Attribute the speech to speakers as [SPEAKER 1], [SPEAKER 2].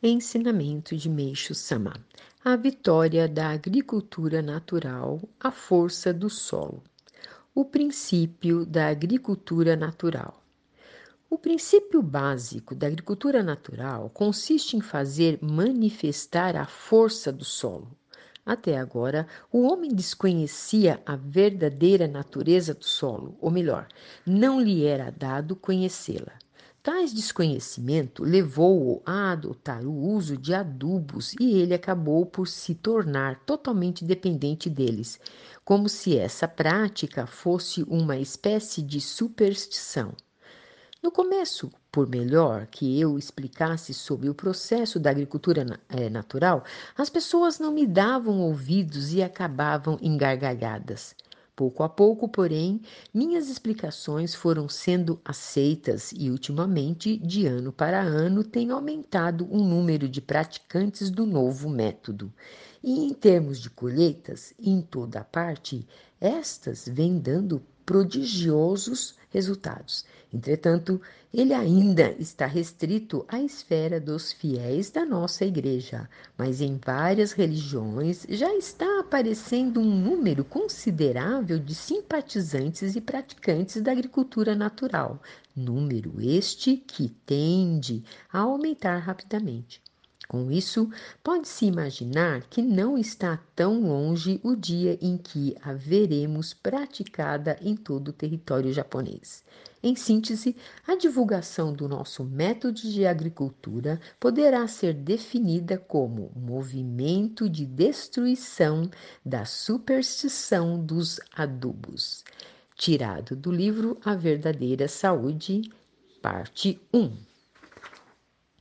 [SPEAKER 1] Ensinamento de Meixo Sama: A vitória da agricultura natural, a força do solo. O princípio da agricultura natural. O princípio básico da agricultura natural consiste em fazer manifestar a força do solo. Até agora, o homem desconhecia a verdadeira natureza do solo, ou melhor, não lhe era dado conhecê-la. Tais desconhecimento levou-o a adotar o uso de adubos e ele acabou por se tornar totalmente dependente deles, como se essa prática fosse uma espécie de superstição. No começo, por melhor que eu explicasse sobre o processo da agricultura eh, natural, as pessoas não me davam ouvidos e acabavam engargalhadas. Pouco a pouco, porém, minhas explicações foram sendo aceitas e, ultimamente, de ano para ano, tem aumentado o número de praticantes do novo método. E em termos de colheitas, em toda a parte, estas vêm dando prodigiosos resultados. Entretanto, ele ainda está restrito à esfera dos fiéis da nossa igreja, mas em várias religiões já está aparecendo um número considerável de simpatizantes e praticantes da agricultura natural, número este que tende a aumentar rapidamente. Com isso, pode-se imaginar que não está tão longe o dia em que a veremos praticada em todo o território japonês. Em síntese, a divulgação do nosso método de agricultura poderá ser definida como movimento de destruição da superstição dos adubos. Tirado do livro A Verdadeira Saúde, parte 1.